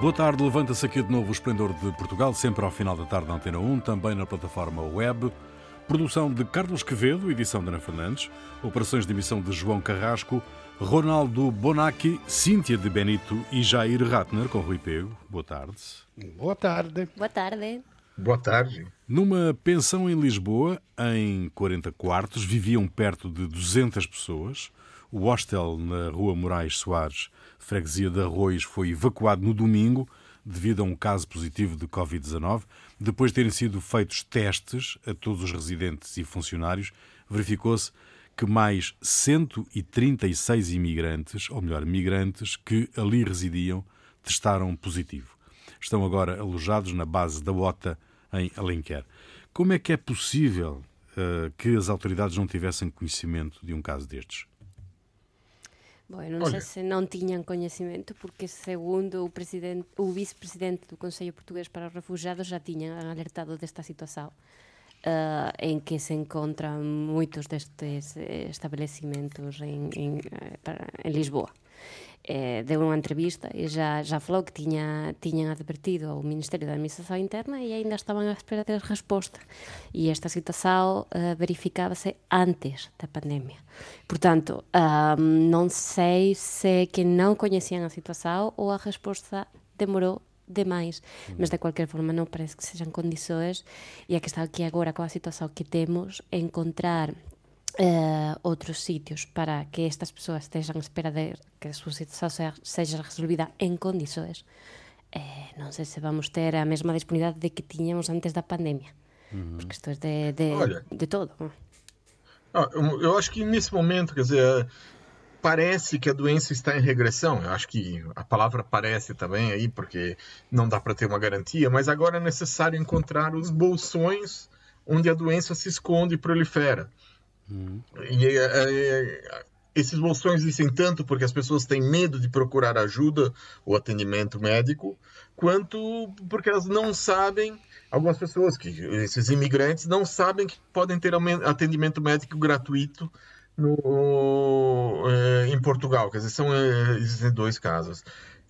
Boa tarde, levanta-se aqui de novo o Esplendor de Portugal, sempre ao final da tarde na Antena 1, também na plataforma web. Produção de Carlos Quevedo, edição de Ana Fernandes, operações de emissão de João Carrasco, Ronaldo Bonacci, Cíntia de Benito e Jair Ratner, com Rui Pego. Boa tarde. Boa tarde. Boa tarde. Boa tarde. Numa pensão em Lisboa, em 40 quartos, viviam perto de 200 pessoas. O hostel na Rua Moraes Soares, freguesia de Arroios, foi evacuado no domingo devido a um caso positivo de Covid-19. Depois de terem sido feitos testes a todos os residentes e funcionários, verificou-se que mais 136 imigrantes, ou melhor, migrantes, que ali residiam, testaram positivo. Estão agora alojados na base da OTA, em Alenquer. Como é que é possível uh, que as autoridades não tivessem conhecimento de um caso destes? Não Olha. sei se não tinham conhecimento, porque segundo o, presidente, o vice-presidente do Conselho Português para os Refugiados já tinham alertado desta situação, uh, em que se encontram muitos destes estabelecimentos em, em, em Lisboa eh, deu unha entrevista e já, já falou que tiña, tiñan advertido ao Ministerio da Administración Interna e ainda estaban a espera de resposta. E esta situación eh, verificábase antes da pandemia. Portanto, um, non sei se que non coñecían a situación ou a resposta demorou demais, mas de qualquer forma non parece que sexan condições e a que está aquí agora coa situación que temos encontrar eh, outros sitios para que estas persoas estejam à espera de que a súa situación seja resolvida en condições, eh, non sei se vamos ter a mesma disponibilidade de que tiñamos antes da pandemia. Uhum. Porque isto é de, de, Olha, de todo. Ah, eu acho que nesse momento, quer dizer, parece que a doença está em regressão. Eu acho que a palavra parece também aí, porque não dá para ter uma garantia, mas agora é necessário encontrar os bolsões onde a doença se esconde e prolifera. E é, é, esses bolsões existem tanto porque as pessoas têm medo de procurar ajuda ou atendimento médico, quanto porque elas não sabem, algumas pessoas, que esses imigrantes, não sabem que podem ter atendimento médico gratuito no, é, em Portugal. Quer dizer, são, é, dois casos.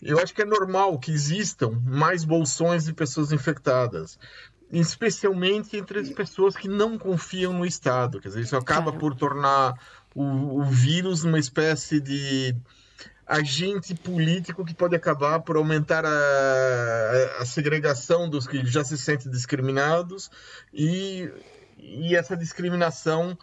Eu acho que é normal que existam mais bolsões de pessoas infectadas especialmente entre as pessoas que não confiam no Estado. Quer dizer, isso acaba por tornar o, o vírus uma espécie de agente político que pode acabar por aumentar a, a, segregação dos que já se sentem discriminados e, e essa discriminação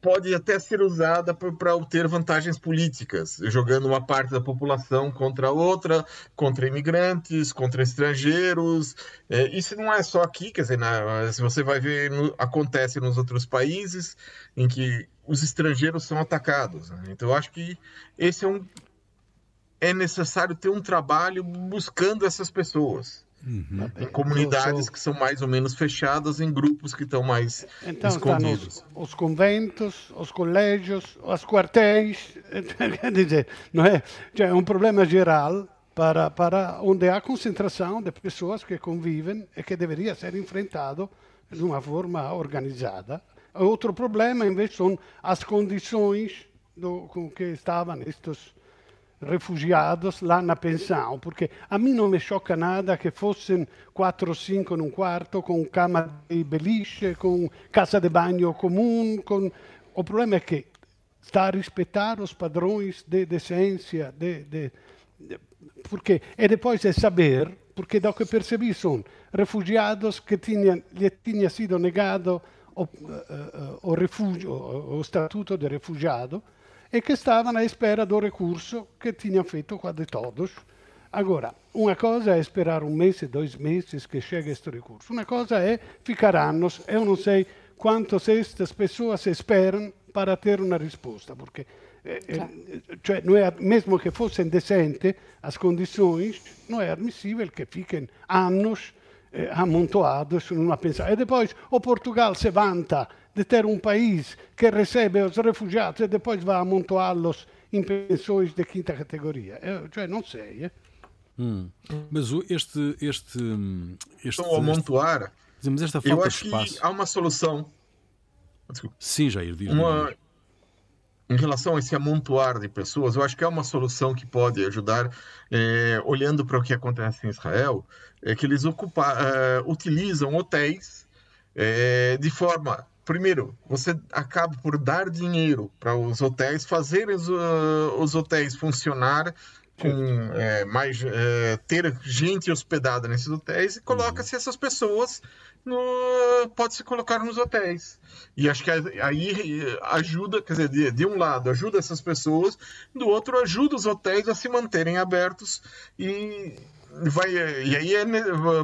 pode até ser usada para obter vantagens políticas, jogando uma parte da população contra outra, contra imigrantes, contra estrangeiros. É, isso não é só aqui, quer dizer, na, se você vai ver, no, acontece nos outros países em que os estrangeiros são atacados. Né? Então, eu acho que esse é um é necessário ter um trabalho buscando essas pessoas. Uhum. Em comunidades que são mais ou menos fechadas, em grupos que estão mais então, escondidos. Os, os, conventos, os colégios, os quartéis, quer dizer, não é? é um problema geral para, para onde há concentração de pessoas que convivem e que deveria ser enfrentado de uma forma organizada. Outro problema, invece, são as condições do, com que estavam estes refugiados lá na pensão, porque a mim não me choca nada que fossem quatro ou cinco num quarto, com cama de beliche, com casa de banho comum. Com... O problema é que está a respeitar os padrões de decência, de, de, de, porque e depois é saber, porque do que percebi são refugiados que tinham, lhe tinha sido negado o, uh, uh, o, refugio, o, o estatuto de refugiado, e che stavano à espera do recurso che tinham feito quase todos. Agora, uma coisa é esperar um mês, dois meses que chegue este recurso. Uma coisa é ficar anos. Eu não sei quantas estas pessoas esperam para ter uma resposta, porque eh, eh, cioè, mesmo que fossem decentes as condições, não é admissível que fiquem anos eh, amontoados numa pensão. E depois o Portugal se vanta de ter um país que recebe os refugiados e depois vai amontoá-los em pensões de quinta categoria. Eu, cioè, não sei. Eh? Hum. Mas este. este, este Estão a amontoar. Este, mas esta falta eu acho de espaço. que há uma solução. Desculpa. Sim, Jair, diz uma, em relação a esse amontoar de pessoas, eu acho que é uma solução que pode ajudar, é, olhando para o que acontece em Israel, é que eles ocupa, é, utilizam hotéis é, de forma. Primeiro, você acaba por dar dinheiro para os hotéis, fazer os, uh, os hotéis funcionar com é, mais é, ter gente hospedada nesses hotéis e coloca-se essas pessoas no, pode se colocar nos hotéis. E acho que aí ajuda, quer dizer, de, de, um lado ajuda essas pessoas, do outro ajuda os hotéis a se manterem abertos e vai e aí é,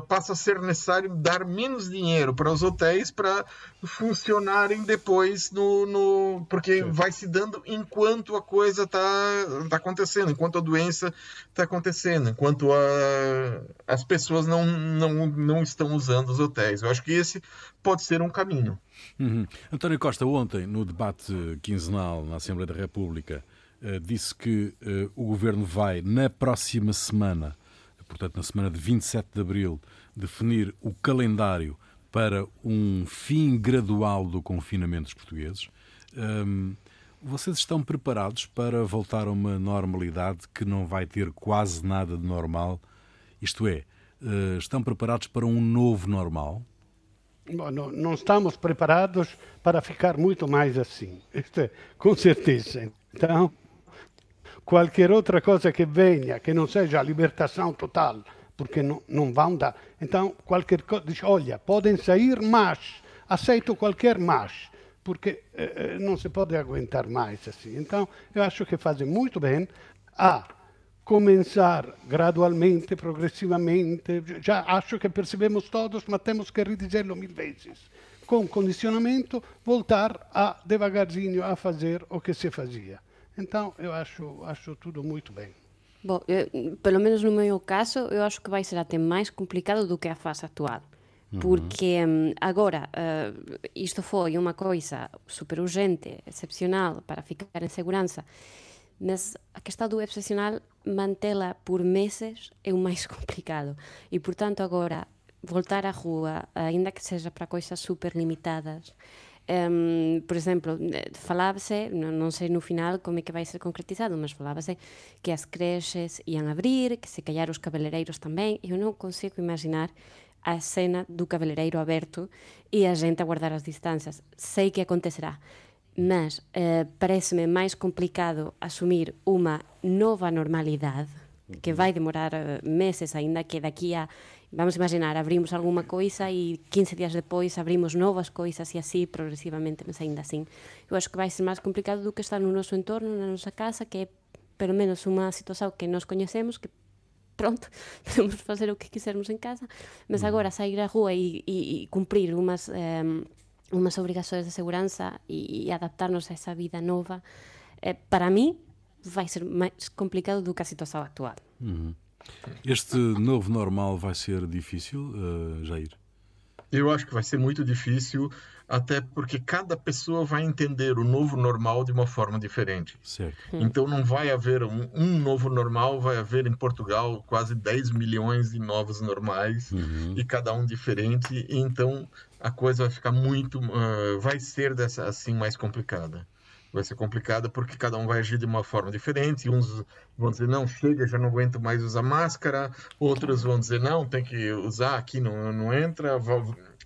passa a ser necessário dar menos dinheiro para os hotéis para funcionarem depois no, no porque Sim. vai se dando enquanto a coisa está tá acontecendo enquanto a doença está acontecendo enquanto a, as pessoas não, não, não estão usando os hotéis eu acho que esse pode ser um caminho uhum. António Costa ontem no debate quinzenal na Assembleia da República eh, disse que uh, o governo vai na próxima semana portanto, na semana de 27 de abril, definir o calendário para um fim gradual do confinamento dos portugueses. Um, vocês estão preparados para voltar a uma normalidade que não vai ter quase nada de normal? Isto é, uh, estão preparados para um novo normal? Bom, não, não, estamos preparados para ficar muito mais assim, é, com certeza. Então, qualquer outra coisa que venha, que não seja a libertação total, porque não, não vão dar. Então, qualquer coisa, diz, olha, podem sair, mas aceito qualquer mas, porque eh, eh, não se pode aguentar mais assim. Então, eu acho que fazem muito bem a começar gradualmente, progressivamente. Já acho que percebemos todos, mas temos que redizê-lo mil vezes. Com condicionamento, voltar a devagarzinho a fazer o que se fazia. Então, eu acho, acho tudo muito bem. Bom, eu, pelo menos no meu caso, eu acho que vai ser até mais complicado do que a fase atual. Uhum. Porque um, agora uh, isto foi uma coisa super urgente, excepcional, para ficar em segurança, mas a questão do excepcional, mantê-la por meses é o mais complicado. E, portanto, agora voltar à rua, ainda que seja para coisas super limitadas, Um, por exemplo, falaba-se, non, non sei no final como é que vai ser concretizado, mas falaba-se que as creches ian abrir, que se callar os cabeleireiros tamén, e eu non consigo imaginar a escena do cabeleireiro aberto e a gente a guardar as distancias. Sei que acontecerá, mas eh, pareceme máis complicado asumir unha nova normalidade que vai demorar eh, meses, aínda que daqui a vamos imaginar, abrimos alguma coisa e 15 días depois abrimos novas coisas e así progresivamente, mas ainda assim. Eu acho que vai ser máis complicado do que estar no noso entorno, na nosa casa, que é pelo menos unha situación que nos coñecemos, que pronto, podemos facer o que quisermos en casa, mas agora sair á rúa e, e, e cumprir umas, eh, umas obrigações de segurança e, e adaptarnos a esa vida nova, eh, para mí vai ser máis complicado do que a situación actual. Uh -huh. Este novo normal vai ser difícil, uh, Jair? Eu acho que vai ser muito difícil, até porque cada pessoa vai entender o novo normal de uma forma diferente. Certo. Então não vai haver um, um, novo normal, vai haver em Portugal quase 10 milhões de novos normais uhum. e cada um diferente. Então a coisa vai ficar muito, uh, vai ser dessa assim mais complicada vai ser complicada porque cada um vai agir de uma forma diferente. Uns vão dizer, não, chega, já não aguento mais usar máscara. Outros vão dizer, não, tem que usar, aqui não, não entra.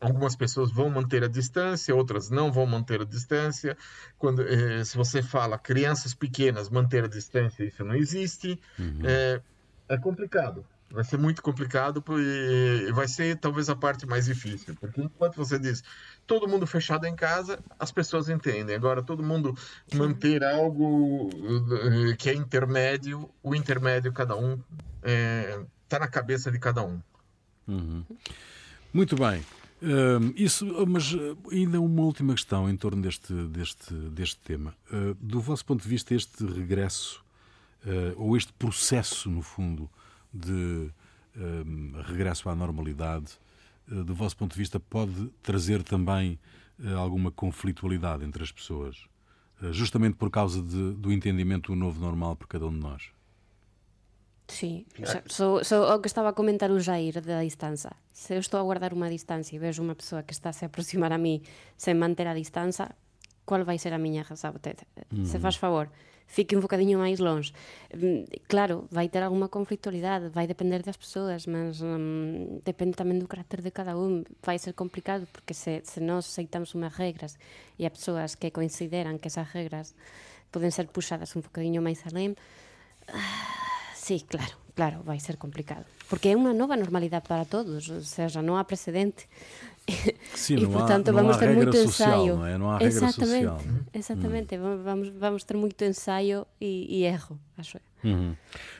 Algumas pessoas vão manter a distância, outras não vão manter a distância. Quando, eh, se você fala crianças pequenas, manter a distância, isso não existe. Uhum. É, é complicado. Vai ser muito complicado e vai ser talvez a parte mais difícil, porque enquanto você diz todo mundo fechado em casa, as pessoas entendem. Agora, todo mundo manter algo eh, que é intermédio, o intermédio, cada um, está tá na cabeça de cada um. Uhum. Muito bem. Uh, isso, mas eh, ainda uma última questão em torno deste, deste, deste tema. Uh, do vosso ponto de vista, este regresso, uh, ou este processo, no fundo, de um, regresso à normalidade, do vosso ponto de vista, pode trazer também uh, alguma conflitualidade entre as pessoas, uh, justamente por causa de, do entendimento do novo normal por cada um de nós? Sim, só, só o que estava a comentar o Jair da distância. Se eu estou a guardar uma distância e vejo uma pessoa que está a se aproximar a mim sem manter a distância, qual vai ser a minha razão? Uhum. Se faz favor, fique um bocadinho mais longe. Hum, claro, vai ter alguma conflitualidade, vai depender das pessoas, mas hum, depende também do caráter de cada um. Vai ser complicado, porque se, se nós aceitamos umas regras e há pessoas que consideram que essas regras podem ser puxadas um bocadinho mais além, ah, sim, claro, claro, vai ser complicado. Porque é uma nova normalidade para todos, ou seja, não há precedente. Sim, e, portanto, há, vamos ter social, ensaio. É? exatamente, social. Não? É? Exatamente, hum. vamos, vamos ter muito ensaio e, e erro, acho Uhum.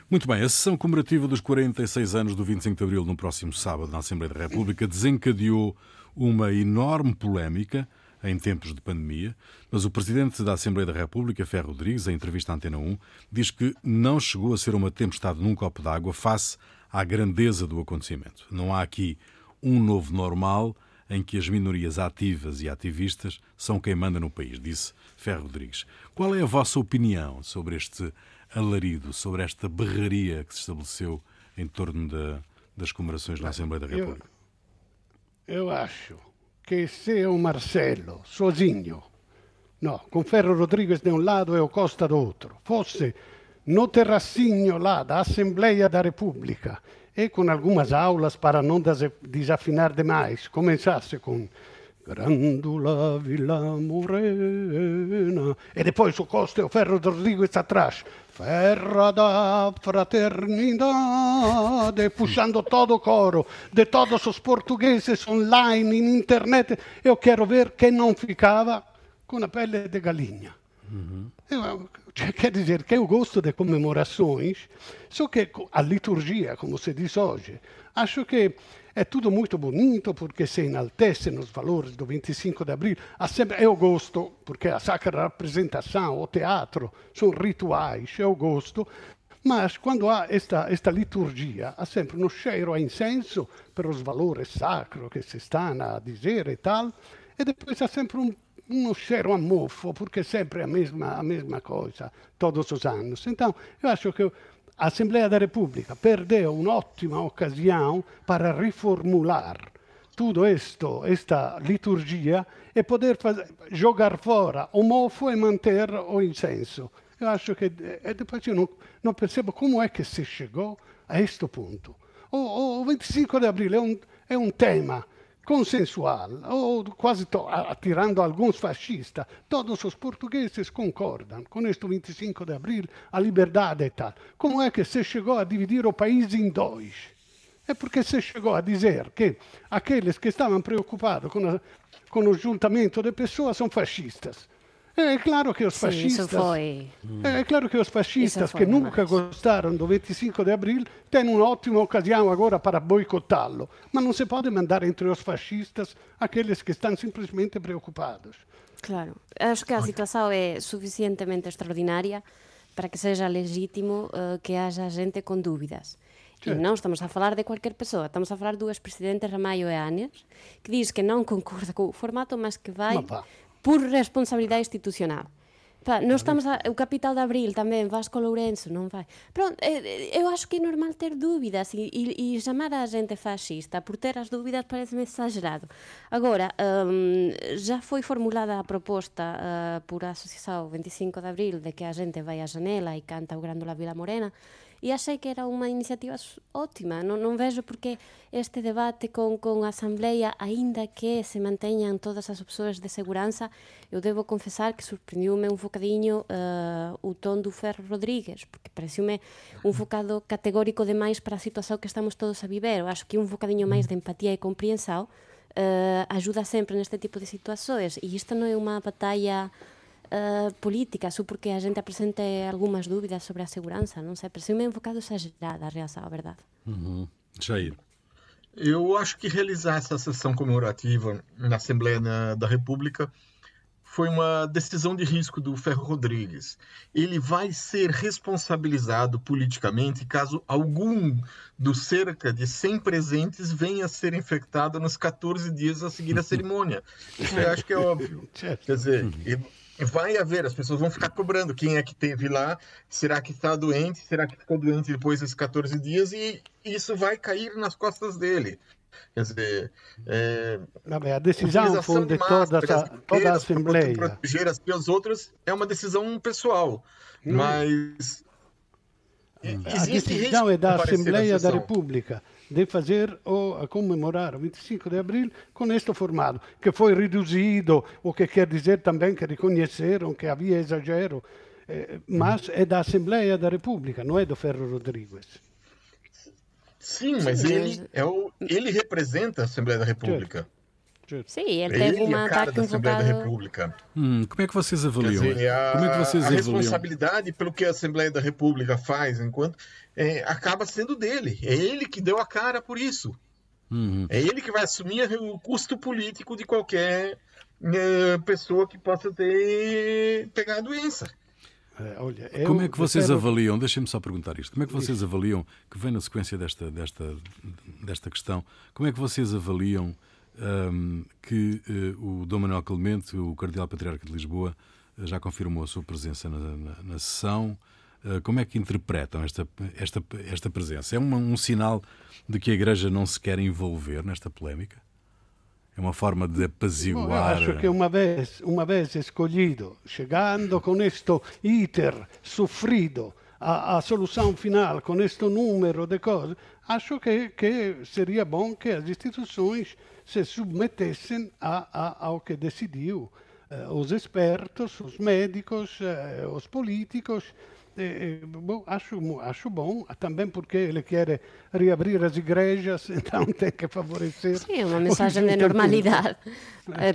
Muito bem, a sessão comemorativa dos 46 anos do 25 de Abril, no próximo sábado, na Assembleia da República, desencadeou uma enorme polémica em tempos de pandemia, mas o Presidente da Assembleia da República, Ferro Rodrigues, em entrevista à Antena 1, diz que não chegou a ser uma tempestade num copo d'água face à grandeza do acontecimento. Não há aqui um novo normal em que as minorias ativas e ativistas são quem manda no país, disse Ferro Rodrigues. Qual é a vossa opinião sobre este alarido, sobre esta berraria que se estabeleceu em torno da, das comemorações na Assembleia da República? Eu, eu acho che se o Marcelo, sozinho, no, con Ferro Rodriguez de un lado e o Costa d'altro, fosse no terracino lá da Assembleia da República e com algumas aulas para não desafinar demais, começasse com Grandula Villa Morena e depois o Costa e o Ferro Rodrigues atrás Ferra da fraternidade, puxando todo coro de todos os portugueses online, in internet. Eu quero ver quem não ficava com a pele de galinha. Uhum. Eu, quer dizer que eu gosto de comemorações, só que a liturgia, como se diz hoje, acho que é tudo muito bonito porque se enaltece nos valores do 25 de abril. Sempre, eu gosto, porque a sacra representação, o teatro, são rituais, eu gosto. Mas quando há esta, esta liturgia, há sempre um cheiro a incenso para os valores sacros que se estão a dizer e tal, e depois há sempre um, um cheiro a mofo, porque sempre é a mesma, a mesma coisa, todos os anos. Então, eu acho que Assembleia da República perdeu un'ottima occasione para reformular tudo isto, liturgia e poder fazer, jogar fora o mofo e manter o incenso. Eu acho que, e depois eu não, não percebo como é que se chegou a este ponto. O, o 25 de abril é um, é um tema consensual, ou quase to, tirando alguns fascistas, todos os portugueses concordam com este 25 de abril, a liberdade e tal. Como é que se chegou a dividir o país em dois? É porque se chegou a dizer que aqueles que estavam preocupados com, a, com o juntamento de pessoas são fascistas é claro que os fascistas. Sim. É claro que os fascistas que nunca gostaram do 25 de abril têm uma ótima ocasião agora para boicotá-lo. Mas não se pode mandar entre os fascistas aqueles que estão simplesmente preocupados. Claro. Acho que a situação é suficientemente extraordinária para que seja legítimo uh, que haja gente com dúvidas. E não estamos a falar de qualquer pessoa, estamos a falar do ex-presidente Ramalho Eáñez, que diz que não concorda com o formato, mas que vai por responsabilidade institucional. Pa, estamos a, o capital de Abril tamén, Vasco Lourenço, non vai. Pronto, eh, eu acho que é normal ter dúbidas e, e, e chamar a gente fascista por ter as dúbidas parece-me exagerado. Agora, um, já foi formulada a proposta uh, por a Asociação 25 de Abril de que a gente vai à janela e canta o Grândola Vila Morena, e achei que era unha iniciativa ótima. Non, non vejo porque este debate con, con a Asamblea, aínda que se manteñan todas as opções de seguranza, eu debo confesar que sorprendiume un focadiño uh, o ton do Ferro Rodríguez, porque pareciume un focado categórico demais para a situación que estamos todos a viver. Eu acho que un focadiño máis de empatía e compreensao uh, eh, ajuda sempre neste tipo de situacións e isto non é unha batalla uh, política, só porque a gente apresenta algumas dúvidas sobre a segurança, não sei, parece-me um bocado exagerada a reação, a verdade. Uhum. Jair. Eu acho que realizar essa sessão comemorativa na Assembleia da República foi uma decisão de risco do Ferro Rodrigues. Ele vai ser responsabilizado politicamente caso algum dos cerca de 100 presentes venha a ser infectado nos 14 dias a seguir a cerimônia. Isso eu acho que é óbvio. Quer dizer, vai haver, as pessoas vão ficar cobrando quem é que teve lá, será que está doente, será que ficou doente depois desses 14 dias, e isso vai cair nas costas dele. Quer dizer, é, a decisão foi de toda, a, toda a Assembleia. proteger as que os outros é uma decisão pessoal, hum. mas a decisão é da Assembleia da República de fazer ou a comemorar o 25 de abril com este formato, que foi reduzido, o que quer dizer também que reconheceram que havia exagero, eh, mas é da Assembleia da República, não é do Ferro Rodrigues. Sim, mas ele, é o, ele representa a Assembleia da República. Certo. Sim, ele teve ele uma ataque da Assembleia da República. Hum, como é que vocês avaliam? Dizer, a, como é que vocês a avaliam? responsabilidade pelo que a Assembleia da República faz, enquanto é, acaba sendo dele. É ele que deu a cara por isso. Uhum. É ele que vai assumir o custo político de qualquer é, pessoa que possa ter pegado a doença. É, olha, como é que vocês quero... avaliam, deixem-me só perguntar isto, como é que vocês avaliam, que vem na sequência desta, desta, desta questão, como é que vocês avaliam um, que uh, o Dom Manuel Clemente, o Cardeal Patriarca de Lisboa, uh, já confirmou a sua presença na, na, na sessão. Uh, como é que interpretam esta, esta, esta presença? É uma, um sinal de que a Igreja não se quer envolver nesta polémica? É uma forma de apaziguar. Bom, acho que uma vez, uma vez escolhido, chegando com este iter sofrido a, a solução final, com este número de coisas, acho que, que seria bom que as instituições se submetessem a, a, ao que decidiu eh, os expertos, os médicos, eh, os políticos. Eh, bom, acho, acho bom, também porque ele quer reabrir as igrejas, então tem que favorecer. Sim, é uma mensagem de normalidade,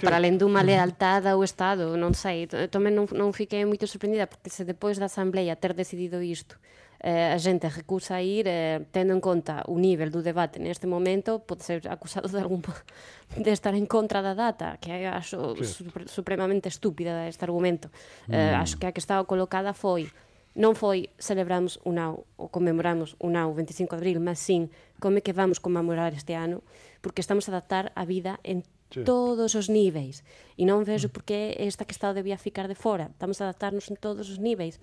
para além de uma lealtade ao Estado, não sei. Também não, não fiquei muito surpreendida, porque se depois da Assembleia ter decidido isto, eh, a xente recusa ir, eh, tendo en conta o nivel do debate neste momento, pode ser acusado de algún de estar en contra da data, que acho sí. supremamente estúpida este argumento. Eh, mm. Eh, acho que a que estaba colocada foi non foi celebramos o NAU ou conmemoramos o NAU 25 de abril, mas sim como é que vamos conmemorar este ano, porque estamos a adaptar a vida en sí. todos os níveis. E non vejo por que esta que Estado debía ficar de fora. Estamos a adaptarnos en todos os níveis.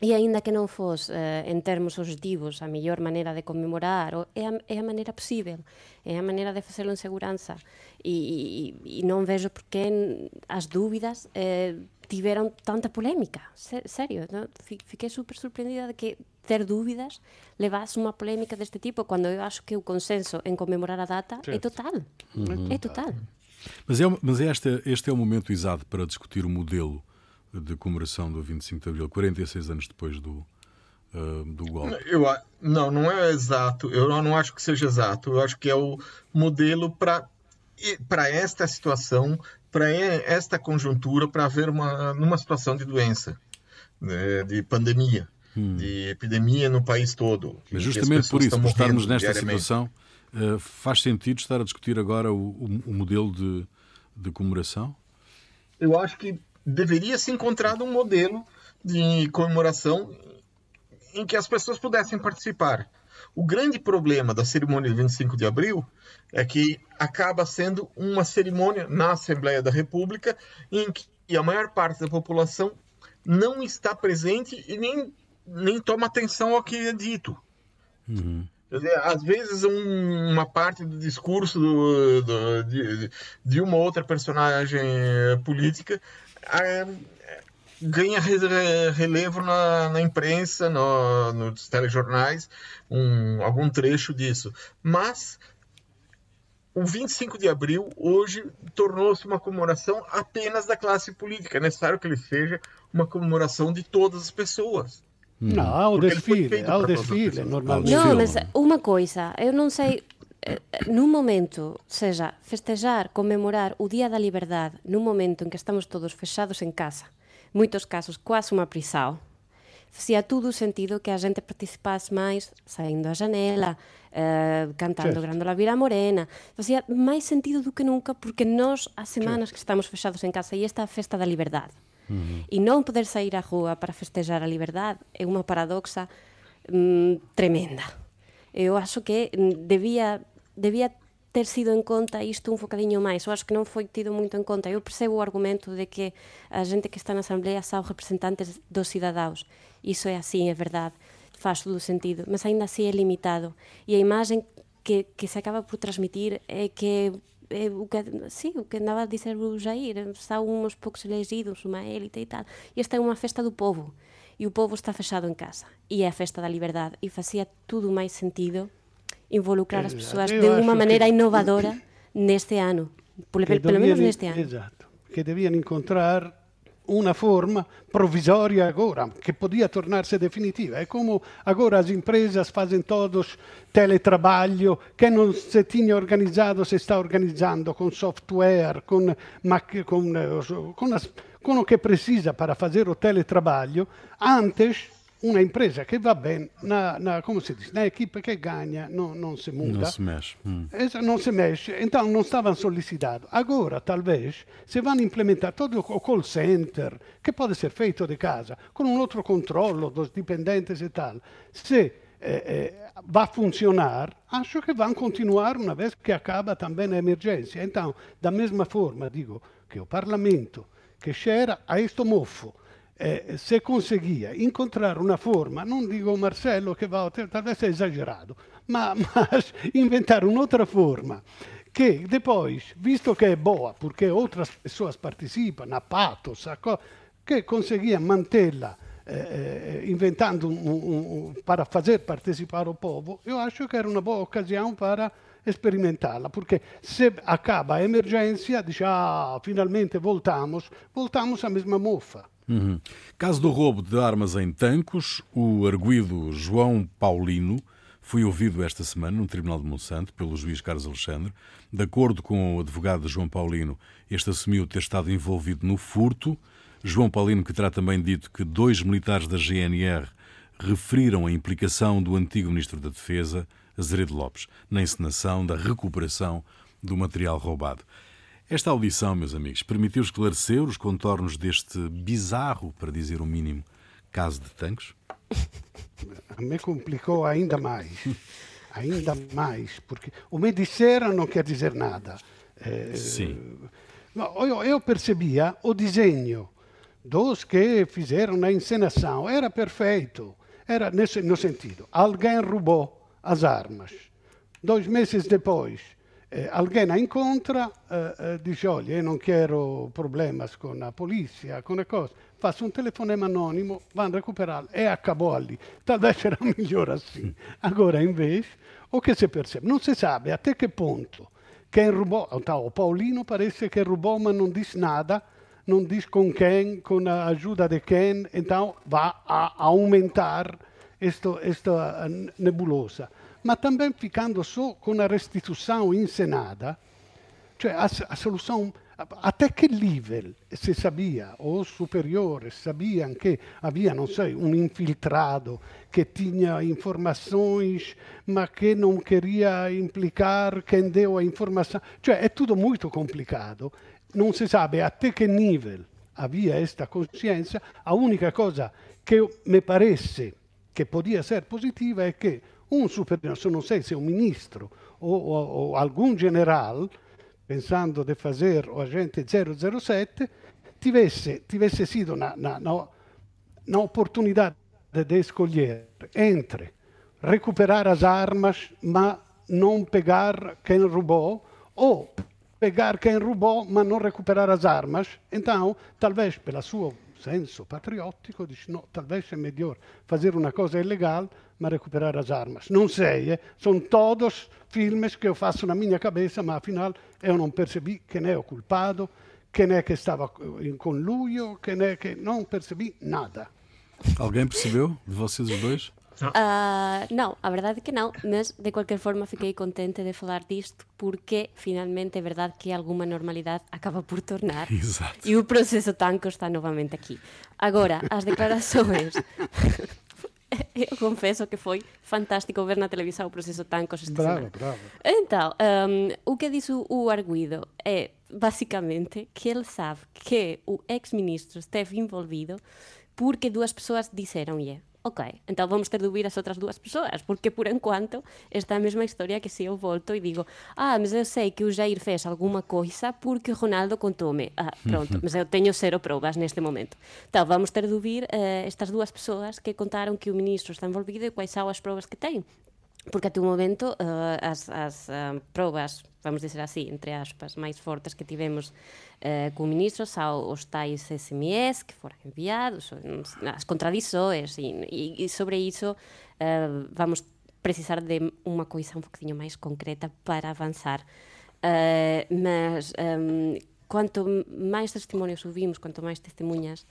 E aínda que non fos eh, en termos objetivos a mellor maneira de conmemorar, o, é, a, é a maneira posible, é a maneira de facelo en seguranza. E, e, e non vejo por que as dúbidas eh, tiveron tanta polémica. Se, serio, no? fiquei super sorprendida de que ter dúbidas levase unha polémica deste tipo, cando eu acho que o consenso en conmemorar a data certo. é total. Uhum. É total. Mas, é, mas este, este é o momento exato para discutir o modelo de comemoração do 25 de Abril, 46 anos depois do, uh, do golpe? Eu, não, não é exato. Eu não acho que seja exato. Eu acho que é o modelo para para esta situação, para esta conjuntura, para haver uma numa situação de doença, né, de pandemia, hum. de epidemia no país todo. Mas justamente por isso, por estarmos nesta situação, uh, faz sentido estar a discutir agora o, o, o modelo de, de comemoração? Eu acho que deveria se encontrar um modelo de comemoração em que as pessoas pudessem participar. O grande problema da cerimônia de 25 de abril é que acaba sendo uma cerimônia na Assembleia da República em que a maior parte da população não está presente e nem, nem toma atenção ao que é dito. Uhum. Às vezes, um, uma parte do discurso do, do, de, de, uma outra personagem política ganha relevo na, na imprensa, no, nos telejornais, um, algum trecho disso. Mas o 25 de abril hoje tornou-se uma comemoração apenas da classe política. É necessário que ele seja uma comemoração de todas as pessoas. Não, há o desfile, há o desfile, normalmente. Não, mas uma coisa, eu não sei nun momento, seja, festejar, conmemorar o Día da Liberdade nun momento en que estamos todos fechados en casa, moitos casos quase unha prisao, facía todo o sentido que a xente participase máis saindo a janela, eh, cantando certo. Grandola Vira Morena. Facía máis sentido do que nunca porque nós, as semanas certo. que estamos fechados en casa, e esta a festa da liberdade. Uh -huh. E non poder sair á rúa para festejar a liberdade é unha paradoxa mm, tremenda. Eu acho que mm, debía debía ter sido en conta isto un focadiño máis. Eu acho que non foi tido moito en conta. Eu percebo o argumento de que a xente que está na Asamblea son representantes dos cidadaos. Iso é así, é verdade. Faz todo sentido. Mas ainda así é limitado. E a imagen que, que se acaba por transmitir é que é o que, sí, o que andaba a dizer o Jair, está uns poucos elegidos, unha élite e tal. E esta é unha festa do povo. E o povo está fechado en casa. E é a festa da liberdade. E facía tudo máis sentido involucrar as persoas de unha maneira que... innovadora neste ano. Polo, pelo menos neste ano. Esatto. Que debían encontrar una forma provvisoria agora, che podia tornarsi definitiva. È come agora as empresas fazem todos teletrabalho, che non si tinha organizzato, si sta organizzando con software, con, con, con, con o che precisa para fazer o teletrabalho. Antes uma empresa que va bem na, na, como se diz, na equipe que ganha, não, não se muda. Se mexe. Hum. Não se mexe, então não estavam solicitados. Agora, talvez, se vão implementar todo o call center, que pode ser feito de casa, com um outro controle dos dipendentes e tal, se eh, eh, vai funcionar, acho que vão continuar uma vez que acaba também a emergência. Então, da mesma forma, digo que o parlamento que cheira a questo moffo eh, se conseguia encontrar una forma, non dico Marcello che va, talvez è esagerato, ma, ma inventare un'altra forma che depois, visto che è boa, perché outras pessoas participam, a patos, a co che conseguia manterla eh, inventando un, un, un, para fazer participar o povo, eu acho que era uma boa ocasião para experimentá-la, porque se acaba a emergência, diz, ah, finalmente voltamos, voltamos à mesma mofa. Uhum. Caso do roubo de armas em Tancos, o arguído João Paulino foi ouvido esta semana no Tribunal de Monsanto pelo juiz Carlos Alexandre. De acordo com o advogado João Paulino, este assumiu ter estado envolvido no furto. João Paulino, que terá também dito que dois militares da GNR referiram a implicação do antigo Ministro da Defesa, Azeredo Lopes, na encenação da recuperação do material roubado. Esta audição, meus amigos, permitiu esclarecer os contornos deste bizarro, para dizer o mínimo, caso de tanques? Me complicou ainda mais. ainda mais, porque o me disseram não quer dizer nada. Eh, Sim. Eu, eu percebia o desenho dos que fizeram a encenação, era perfeito. Era nesse, no sentido, alguém roubou as armas. Dois meses depois, eh, alguém a incontra, eh, eh, dice, olha, eu não quero problemas com a polícia, com a coisa, faço um telefonema anônimo, vão recuperá-lo, e acabou ali. Talvez era melhor assim. Agora, em vez, o que se percebe? Não se sabe até que ponto quem roubou, então, o Paulino parece que roubou, mas não diz nada, não diz com quem, com a ajuda de quem, então vai a aumentar esta nebulosa ma também ficando só com a restituição encenada, cioè a, a solução até que nível se sabia, os superiores sabiam que havia, não sei, um infiltrado que tinha informações, mas que não queria implicar quem deu a informação. Cioè é tudo muito complicado, não se sabe até que nível havia esta consciência. A única coisa que me parece que podia ser positiva é que um superior, não sei se é um ministro ou, ou, ou algum general, pensando de fazer o agente 007, tivesse, tivesse sido na, na, na, na oportunidade de escolher entre recuperar as armas, mas não pegar quem roubou, ou pegar quem roubou, mas não recuperar as armas. Então, talvez pelo seu senso patriottico, dice no, talvez é melhor fazer uma coisa ilegal, mas recuperar as armas. Não sei, eh? são todos filmes que eu faço na minha cabeça, mas afinal eu não percebi quem é o culpado, quem é que estava em conluio, quem é que... Não percebi nada. Alguém percebeu de vocês os dois? Uh, non, a verdade é que non, mas de cualquier forma fiquei contente de falar disto porque finalmente é verdade que alguma normalidade acaba por tornar Exato. e o proceso tanco está novamente aquí. Agora, as declarações eu confeso que foi fantástico ver na televisão o proceso Tancos esta bravo. Bravo. Então, um, o que diz o, o arguido é, basicamente, que ele sabe que o ex-ministro esteve envolvido porque duas pessoas disseram-lhe ok, então vamos ter de ouvir as outras dúas persoas, porque por enquanto está a mesma historia que se eu volto e digo ah, mas eu sei que o Jair fez alguma coisa porque Ronaldo contou-me. Ah, pronto, mas eu teño cero probas neste momento. Então vamos ter de ouvir uh, estas dúas persoas que contaron que o ministro está envolvido e quais são as probas que ten. Porque até o momento uh, as, as uh, vamos dizer así, entre aspas, máis fortes que tivemos uh, co ministro ao os tais SMS que foran enviados, as contradições e, e, e sobre iso uh, vamos precisar de unha coisa un poquinho máis concreta para avanzar. Uh, mas um, quanto máis testimonios ouvimos, quanto máis testemunhas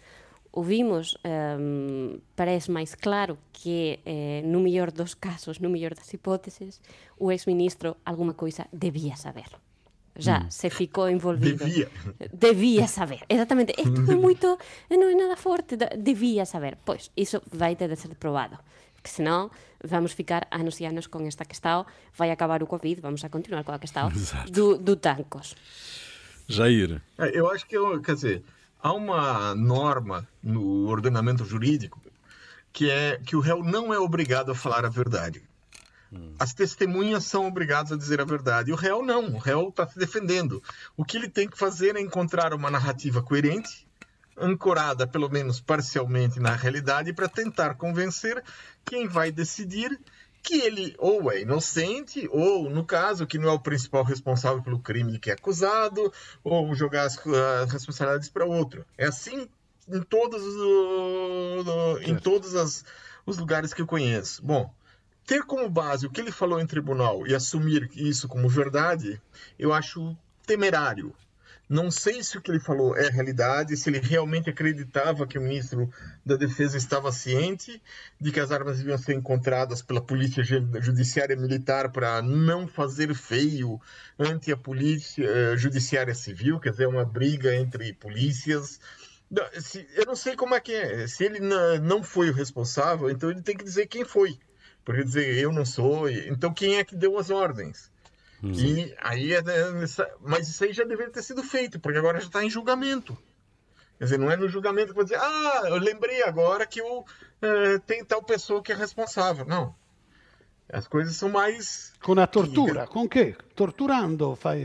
ouvimos, um, parece máis claro que eh, no mellor dos casos, no mellor das hipóteses, o ex-ministro alguma coisa debía saber. Já mm. se ficou envolvido. Devia. Devia saber. Exatamente. É tudo moito, non é nada forte. Devía saber. Pois, iso vai ter de ser probado. Porque senón vamos ficar anos e anos con esta questão, vai acabar o Covid, vamos a continuar com a questão do, do tancos. Jair. É, eu acho que, eu, quer dizer, há uma norma no ordenamento jurídico que é que o réu não é obrigado a falar a verdade. Hum. As testemunhas são obrigadas a dizer a verdade. E o réu não, o réu está se defendendo. O que ele tem que fazer é encontrar uma narrativa coerente, ancorada pelo menos parcialmente na realidade, para tentar convencer quem vai decidir que ele ou é inocente, ou, no caso, que não é o principal responsável pelo crime de que é acusado, ou jogar as, as responsabilidades para outro. É assim em todos, uh, em todos as, os lugares que eu conheço. Bom, ter como base o que ele falou em tribunal e assumir isso como verdade, eu acho temerário. Não sei se o que ele falou é realidade, se ele realmente acreditava que o ministro da Defesa estava ciente de que as armas deviam ser encontradas pela Polícia Judiciária Militar para não fazer feio ante a Polícia eh, Judiciária Civil, quer dizer, uma briga entre polícias. Eu não sei como é que é. Se ele não foi o responsável, então ele tem que dizer quem foi. Porque dizer, eu não sou. Então quem é que deu as ordens? Uhum. E aí, é, mas isso aí já deveria ter sido feito, porque agora já está em julgamento. Quer dizer, não é no julgamento que vai dizer, ah, eu lembrei agora que eu, é, tem tal pessoa que é responsável. Não. As coisas são mais. Com a tortura? Que... Com o quê? Torturando? Faz...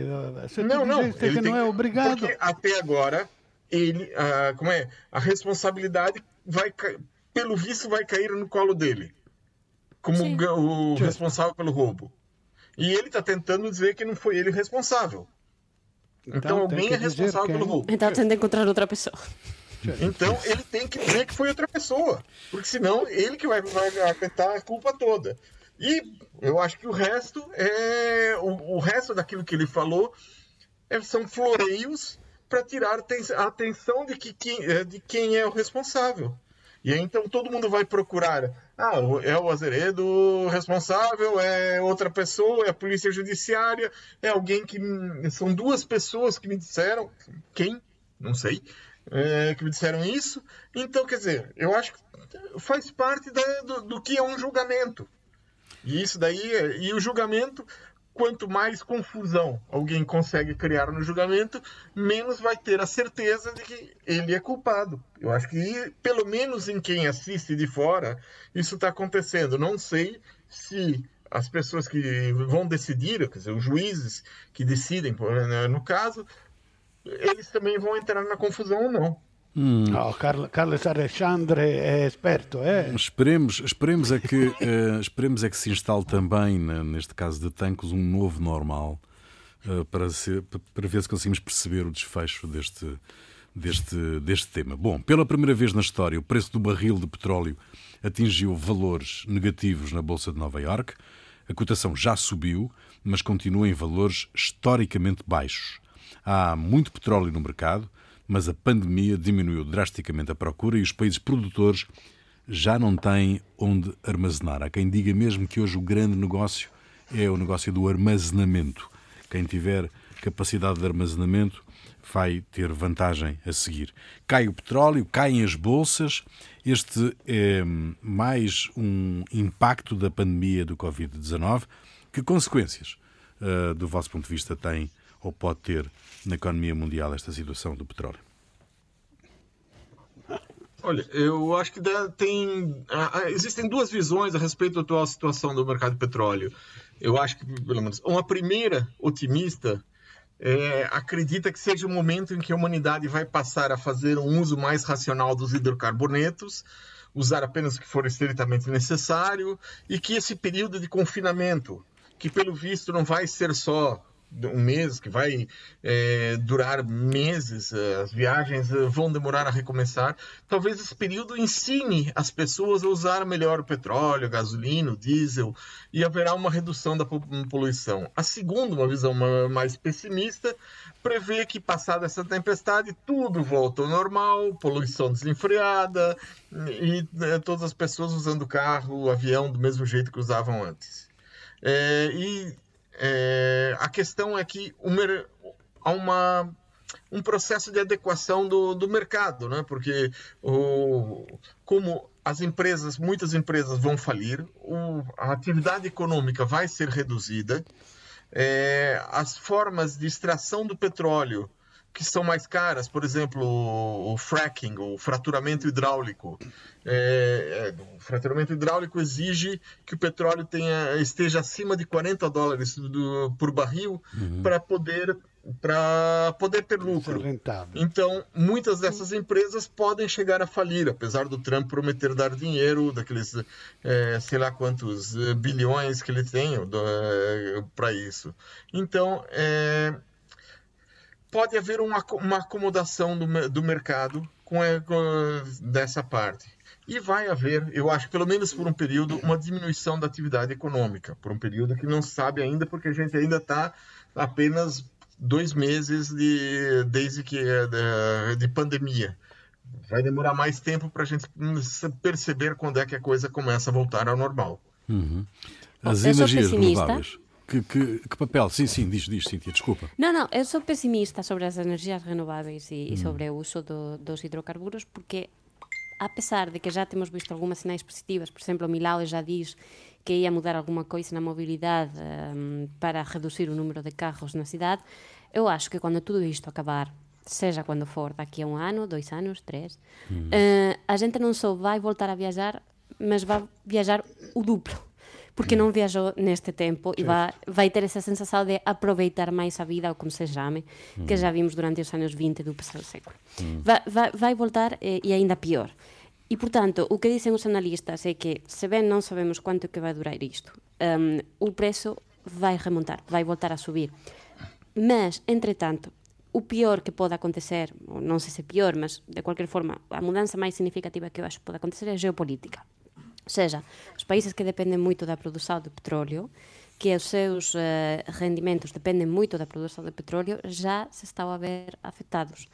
não, não. que não é obrigado. Porque até agora, ele, ah, como é? A responsabilidade vai, pelo visto, vai cair no colo dele. Como Sim. o responsável pelo roubo. E ele está tentando dizer que não foi ele responsável. Então, então alguém é responsável pelo roubo. Então tenta encontrar outra pessoa. Então ele tem que dizer que foi outra pessoa. Porque senão ele que vai, vai tentar a culpa toda. E eu acho que o resto é. O, o resto daquilo que ele falou é, são floreios para tirar a atenção de, que, quem, de quem é o responsável. E aí, então todo mundo vai procurar. Ah, é o Azeredo responsável, é outra pessoa, é a polícia judiciária, é alguém que. São duas pessoas que me disseram. Quem? Não sei. É, que me disseram isso. Então, quer dizer, eu acho que faz parte da, do, do que é um julgamento. E isso daí, e o julgamento quanto mais confusão alguém consegue criar no julgamento, menos vai ter a certeza de que ele é culpado. Eu acho que, pelo menos em quem assiste de fora, isso está acontecendo. Não sei se as pessoas que vão decidir, quer dizer, os juízes que decidem, no caso, eles também vão entrar na confusão ou não. Hum. No, Carlos, Carlos Alexandre é esperto, é? Esperemos, esperemos, é que, uh, esperemos é que se instale também, neste caso de Tancos, um novo normal uh, para, ser, para ver se conseguimos perceber o desfecho deste, deste, deste tema. Bom, pela primeira vez na história, o preço do barril de petróleo atingiu valores negativos na Bolsa de Nova Iorque. A cotação já subiu, mas continua em valores historicamente baixos. Há muito petróleo no mercado mas a pandemia diminuiu drasticamente a procura e os países produtores já não têm onde armazenar. Há quem diga mesmo que hoje o grande negócio é o negócio do armazenamento. Quem tiver capacidade de armazenamento vai ter vantagem a seguir. Cai o petróleo, caem as bolsas. Este é mais um impacto da pandemia do Covid-19. Que consequências, uh, do vosso ponto de vista, tem ou pode ter na economia mundial esta situação do petróleo? Olha, eu acho que tem. Existem duas visões a respeito da atual situação do mercado de petróleo. Eu acho que, pelo menos, uma primeira otimista é, acredita que seja o momento em que a humanidade vai passar a fazer um uso mais racional dos hidrocarbonetos, usar apenas o que for estritamente necessário e que esse período de confinamento, que pelo visto não vai ser só um mês, que vai é, durar meses, é, as viagens é, vão demorar a recomeçar. Talvez esse período ensine as pessoas a usar melhor o petróleo, gasolina, diesel, e haverá uma redução da poluição. A segunda, uma visão mais pessimista, prevê que, passada essa tempestade, tudo volta ao normal, poluição desenfreada e todas as pessoas usando carro, avião do mesmo jeito que usavam antes. É, e é, a questão é que há uma, um processo de adequação do, do mercado, né? porque o, como as empresas, muitas empresas vão falir, o, a atividade econômica vai ser reduzida, é, as formas de extração do petróleo que são mais caras, por exemplo, o, fracking, o fraturamento hidráulico. É, é, o fraturamento hidráulico exige que o petróleo tenha, esteja acima de 40 dólares do, por barril uhum. para poder para poder ter lucro. Então, muitas dessas empresas podem chegar a falir, apesar do Trump prometer dar dinheiro, daqueles, é, sei lá quantos é, bilhões que ele tem é, para isso. Então, é, pode haver uma, uma acomodação do, do mercado com, com dessa parte. E vai haver, eu acho, pelo menos por um período, uma diminuição da atividade econômica, por um período que não se sabe ainda, porque a gente ainda está apenas dois meses de, desde que é de, de pandemia. Vai demorar mais tempo para a gente perceber quando é que a coisa começa a voltar ao normal. Uhum. As energias renováveis. Que, que, que, papel? Sim, sim, diz, diz, Cíntia, desculpa. Não, não, eu sou pessimista sobre as energias renováveis e, hum. e sobre o uso do, dos hidrocarburos, porque apesar de que já temos visto algumas sinais positivas, por exemplo, o Milau já diz que ia mudar alguma coisa na mobilidade um, para reduzir o número de carros na cidade, eu acho que quando tudo isto acabar, seja quando for, daqui a um ano, dois anos, três, hum. uh, a gente não só vai voltar a viajar, mas vai viajar o duplo porque non viajou neste tempo e vai, vai ter esa sensación de aproveitar máis a vida ou como se chame, que já vimos durante os anos 20 do pasado século. Vai, vai, vai voltar eh, e aínda pior. E, portanto, o que dicen os analistas é que, se ben non sabemos quanto que vai durar isto, um, o prezo vai remontar, vai voltar a subir. Mas, entretanto, o pior que pode acontecer, non sei se pior, mas de qualquer forma, a mudanza máis significativa que eu acho que pode acontecer é a geopolítica. Seja, os países que dependem muito da produção de petróleo, que os seus uh, rendimentos dependem muito da produção de petróleo, já se estão a ver afetados.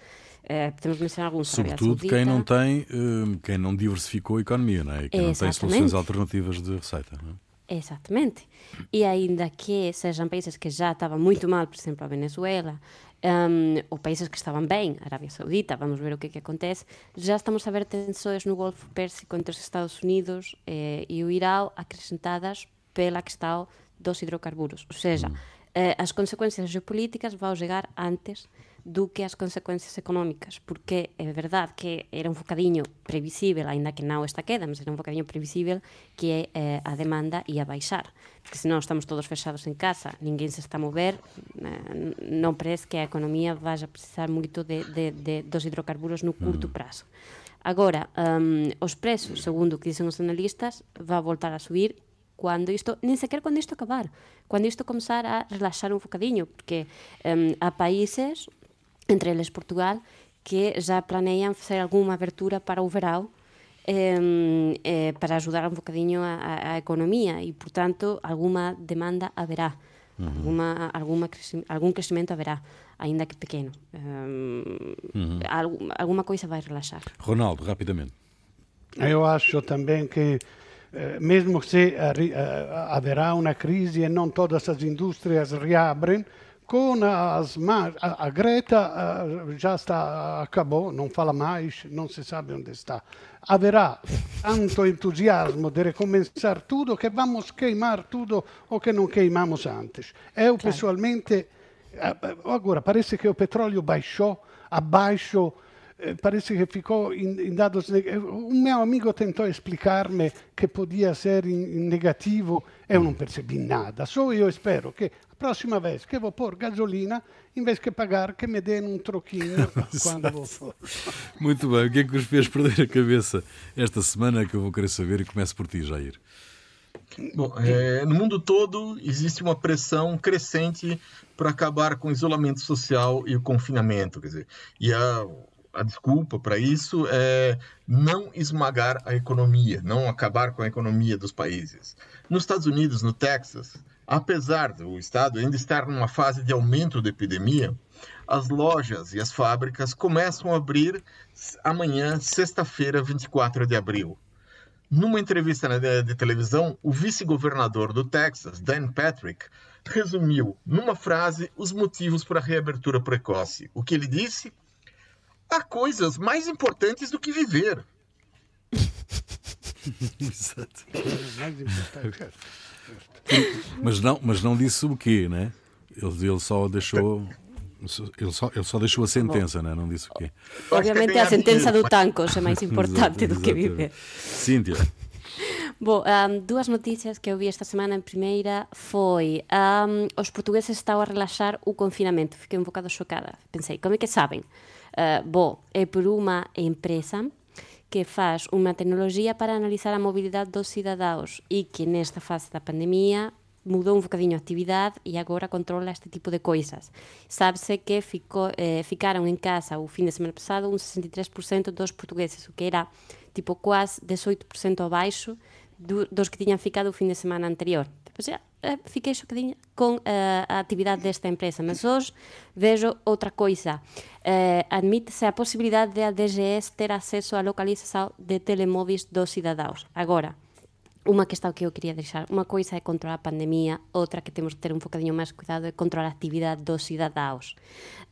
Uh, podemos mencionar alguns. Sobretudo quem não tem, uh, quem não diversificou a economia, não é? E quem não tem soluções alternativas de receita. Não é? Exatamente. E ainda que sejam países que já estavam muito mal, por exemplo, a Venezuela, um, ou países que estavam bem, Arábia Saudita, vamos ver o que, é que acontece, já estamos a ver tensões no Golfo Pérsico entre os Estados Unidos eh, e o Irão acrescentadas pela questão dos hidrocarburos. Ou seja, mm. eh, as consequências geopolíticas vão chegar antes do que as consecuencias económicas, porque é verdade que era un bocadinho previsível, aínda que non esta queda, mas era un bocadinho previsível que eh, a demanda ia baixar. Porque senón estamos todos fechados en casa, ninguén se está a mover, eh, non parece que a economía a precisar moito de, de, de, dos hidrocarburos no curto mm. prazo. Agora, um, os preços, segundo o que dicen os analistas, va a voltar a subir cando isto, nin sequer cando isto acabar, cando isto comenzar a relaxar un bocadinho, porque um, a países entre eles Portugal, que já planeiam fazer alguma abertura para o verão eh, eh, para ajudar um bocadinho a, a, economia e, portanto, alguma demanda haverá. Uhum. Alguma, alguma algum crescimento haverá, ainda que pequeno. Um, uhum. alguma coisa vai relaxar. Ronaldo, rapidamente. Eu acho também que, eh, mesmo se haverá uma crise e não todas as indústrias reabrem, com as a, a Greta uh, já está acabou, não fala mais, não se sabe onde está. Haverá tanto entusiasmo de recomeçar tudo que vamos queimar tudo o que não queimamos antes. Eu claro. pessoalmente uh, agora parece que o petróleo baixou abaixo eh, parece que ficou em, em dados. Um meu amigo tentou explicar-me que podia ser em, em negativo, eu não percebi nada. Só eu espero que a próxima vez que vou pôr gasolina, em vez de pagar, que me deem um troquinho quando vou pôr. Muito bem, o que é que os fez perder a cabeça esta semana que eu vou querer saber e começo por ti, Jair. Bom, é, no mundo todo existe uma pressão crescente para acabar com o isolamento social e o confinamento. Quer dizer, e a, a desculpa para isso é não esmagar a economia, não acabar com a economia dos países. Nos Estados Unidos, no Texas, apesar do estado ainda estar numa fase de aumento da epidemia, as lojas e as fábricas começam a abrir amanhã, sexta-feira, 24 de abril. Numa entrevista de, de televisão, o vice-governador do Texas, Dan Patrick, resumiu numa frase os motivos para a reabertura precoce. O que ele disse? Há coisas mais importantes do que viver. Exato. Mas, não, mas não disse o quê, né? Ele, ele só deixou. Ele só, ele só deixou a sentença, né? não disse o quê? Obviamente a sentença do Tancos é máis importante do que viver. Cíntia. Bom, um, dúas noticias que eu vi esta semana en primeira foi um, os portugueses estão a relaxar o confinamento. Fiquei un bocado chocada. Pensei, como é que saben? Uh, bo, é por unha empresa que faz unha tecnoloxía para analizar a mobilidade dos cidadáos e que nesta fase da pandemia mudou un bocadinho a actividade e agora controla este tipo de coisas. Sábese que ficou, eh, ficaron en casa o fin de semana pasado un 63% dos portugueses, o que era tipo quase 18% abaixo do, dos que tiñan ficado o fin de semana anterior. Pois o fiquei chocadinha con eh, a actividade desta empresa, mas hoje vejo outra coisa. Eh, admite-se a posibilidade de a DGS ter acesso á localização de telemóveis dos cidadãos. Agora, Unha questão que eu quería deixar, unha coisa é controlar a pandemia, outra que temos de ter un bocadinho máis cuidado é controlar a actividade dos cidadaos.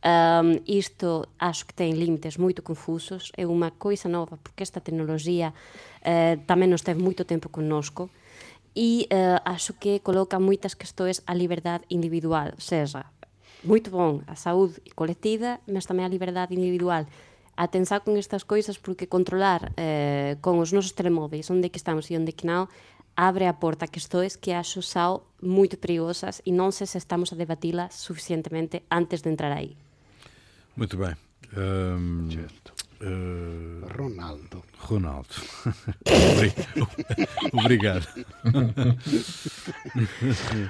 Um, isto acho que ten límites moito confusos, é unha coisa nova, porque esta tecnología uh, tamén nos ten moito tempo connosco, e uh, acho que coloca moitas questões á liberdade individual, seja, moito bon a saúde colectiva, mas tamén a liberdade individual atenção con estas coisas porque controlar eh, con os nosos telemóveis onde que estamos e onde que non abre a porta a questões que acho são muito perigosas e não sei se estamos a debati-las suficientemente antes de entrar aí. Muito bem. Um, certo. Uh, Ronaldo. Ronaldo. Obrigado.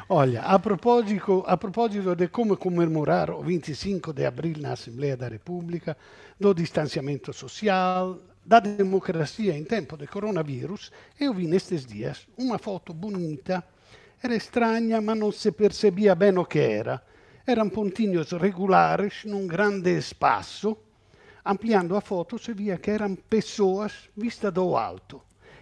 Olha, a propósito, a propósito de como comemorar o 25 de abril na Assembleia da República, do distanciamento social, da democracia em tempo de coronavírus, eu vi nestes dias uma foto bonita. Era estranha, mas não se percebia bem o que era. Eram pontinhos regulares num grande espaço ampliando a foto se via que eram pessoas vistas do alto.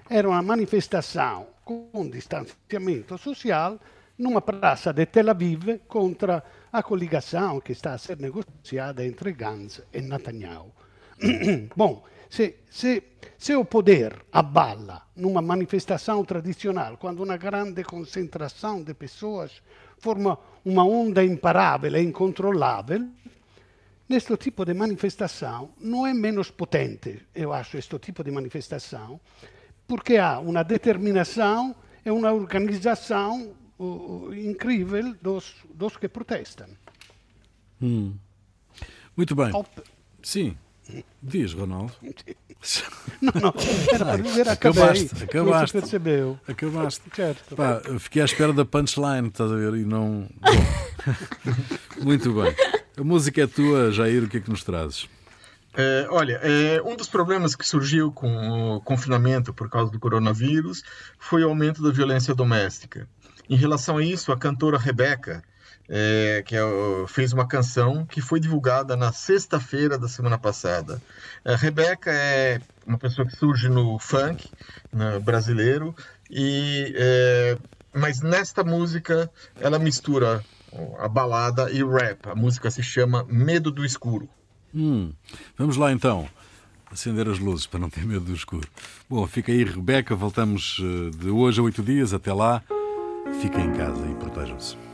Era uma manifestação com distanciamento social numa praça de Tel Aviv contra a coligação que está a ser negociada entre Gantz e Netanyahu. Bom, se, se, se o poder abala numa manifestação tradicional, quando uma grande concentração de pessoas forma uma onda imparável e incontrolável, Neste tipo de manifestação não é menos potente, eu acho, este tipo de manifestação, porque há uma determinação e uma organização uh, incrível dos, dos que protestam. Hum. Muito bem. Op. Sim. Diz, Ronaldo. Não, não, era para dizer, acabei. Acabaste, acabaste. Percebeu. Acabaste. Certo. Pá, fiquei à espera da punchline, estás a ver? E não. Muito bem. A música é tua, Jair, o que é que nos trazes? É, olha, é, um dos problemas que surgiu com o confinamento por causa do coronavírus foi o aumento da violência doméstica. Em relação a isso, a cantora Rebeca, é, que é, fez uma canção que foi divulgada na sexta-feira da semana passada. A Rebeca é uma pessoa que surge no funk né, brasileiro, e, é, mas nesta música ela mistura a balada e o rap. A música se chama Medo do Escuro. Hum, vamos lá então. Acender as luzes para não ter medo do escuro. Bom, fica aí, Rebeca. Voltamos eh, de hoje a oito dias. Até lá. Fiquem em casa e protejam-se.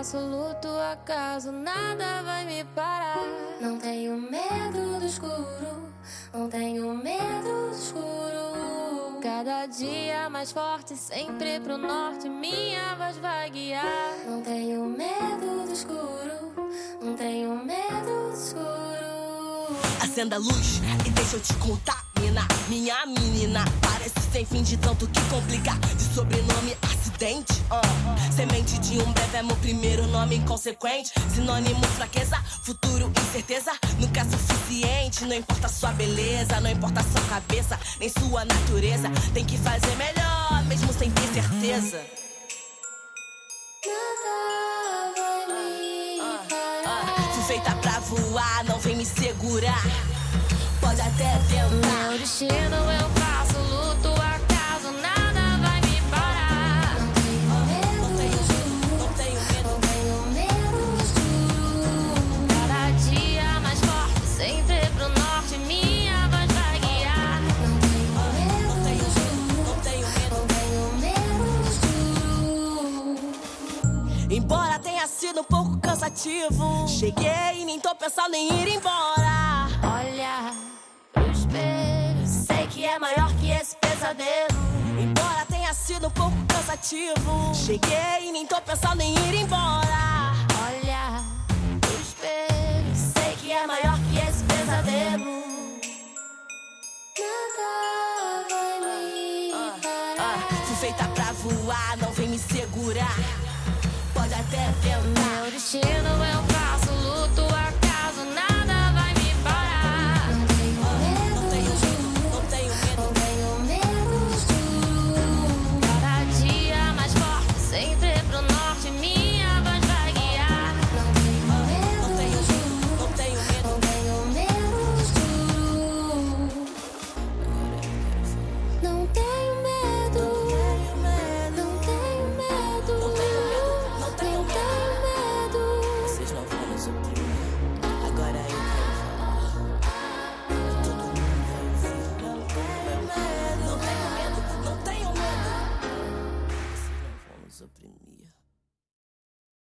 Absoluto acaso, nada vai me parar. Não tenho medo do escuro, não tenho medo do escuro. Cada dia mais forte, sempre pro norte, minha voz vai guiar. Não tenho medo do escuro, não tenho medo do escuro. Acenda a luz e deixa eu te contar mina, minha menina. Sem fim de tanto que complica. De sobrenome acidente. Uh. Semente de um breve é meu primeiro nome inconsequente. Sinônimo fraqueza, futuro incerteza. Nunca é suficiente. Não importa sua beleza, não importa sua cabeça, nem sua natureza. Tem que fazer melhor, mesmo sem ter certeza. Nada vai me parar. Fui feita pra voar, não vem me segurar pode até tentar. Meu destino eu faço sido um pouco cansativo, cheguei e nem tô pensando em ir embora. Olha espelho. Sei que é maior que esse pesadelo. Embora tenha sido um pouco cansativo. Cheguei e nem tô pensando em ir embora. Olha o espelho. Sei que é maior que esse pesadelo. Nada vai me parar. Ah, fui feita pra voar, não that felt real. Did she in the?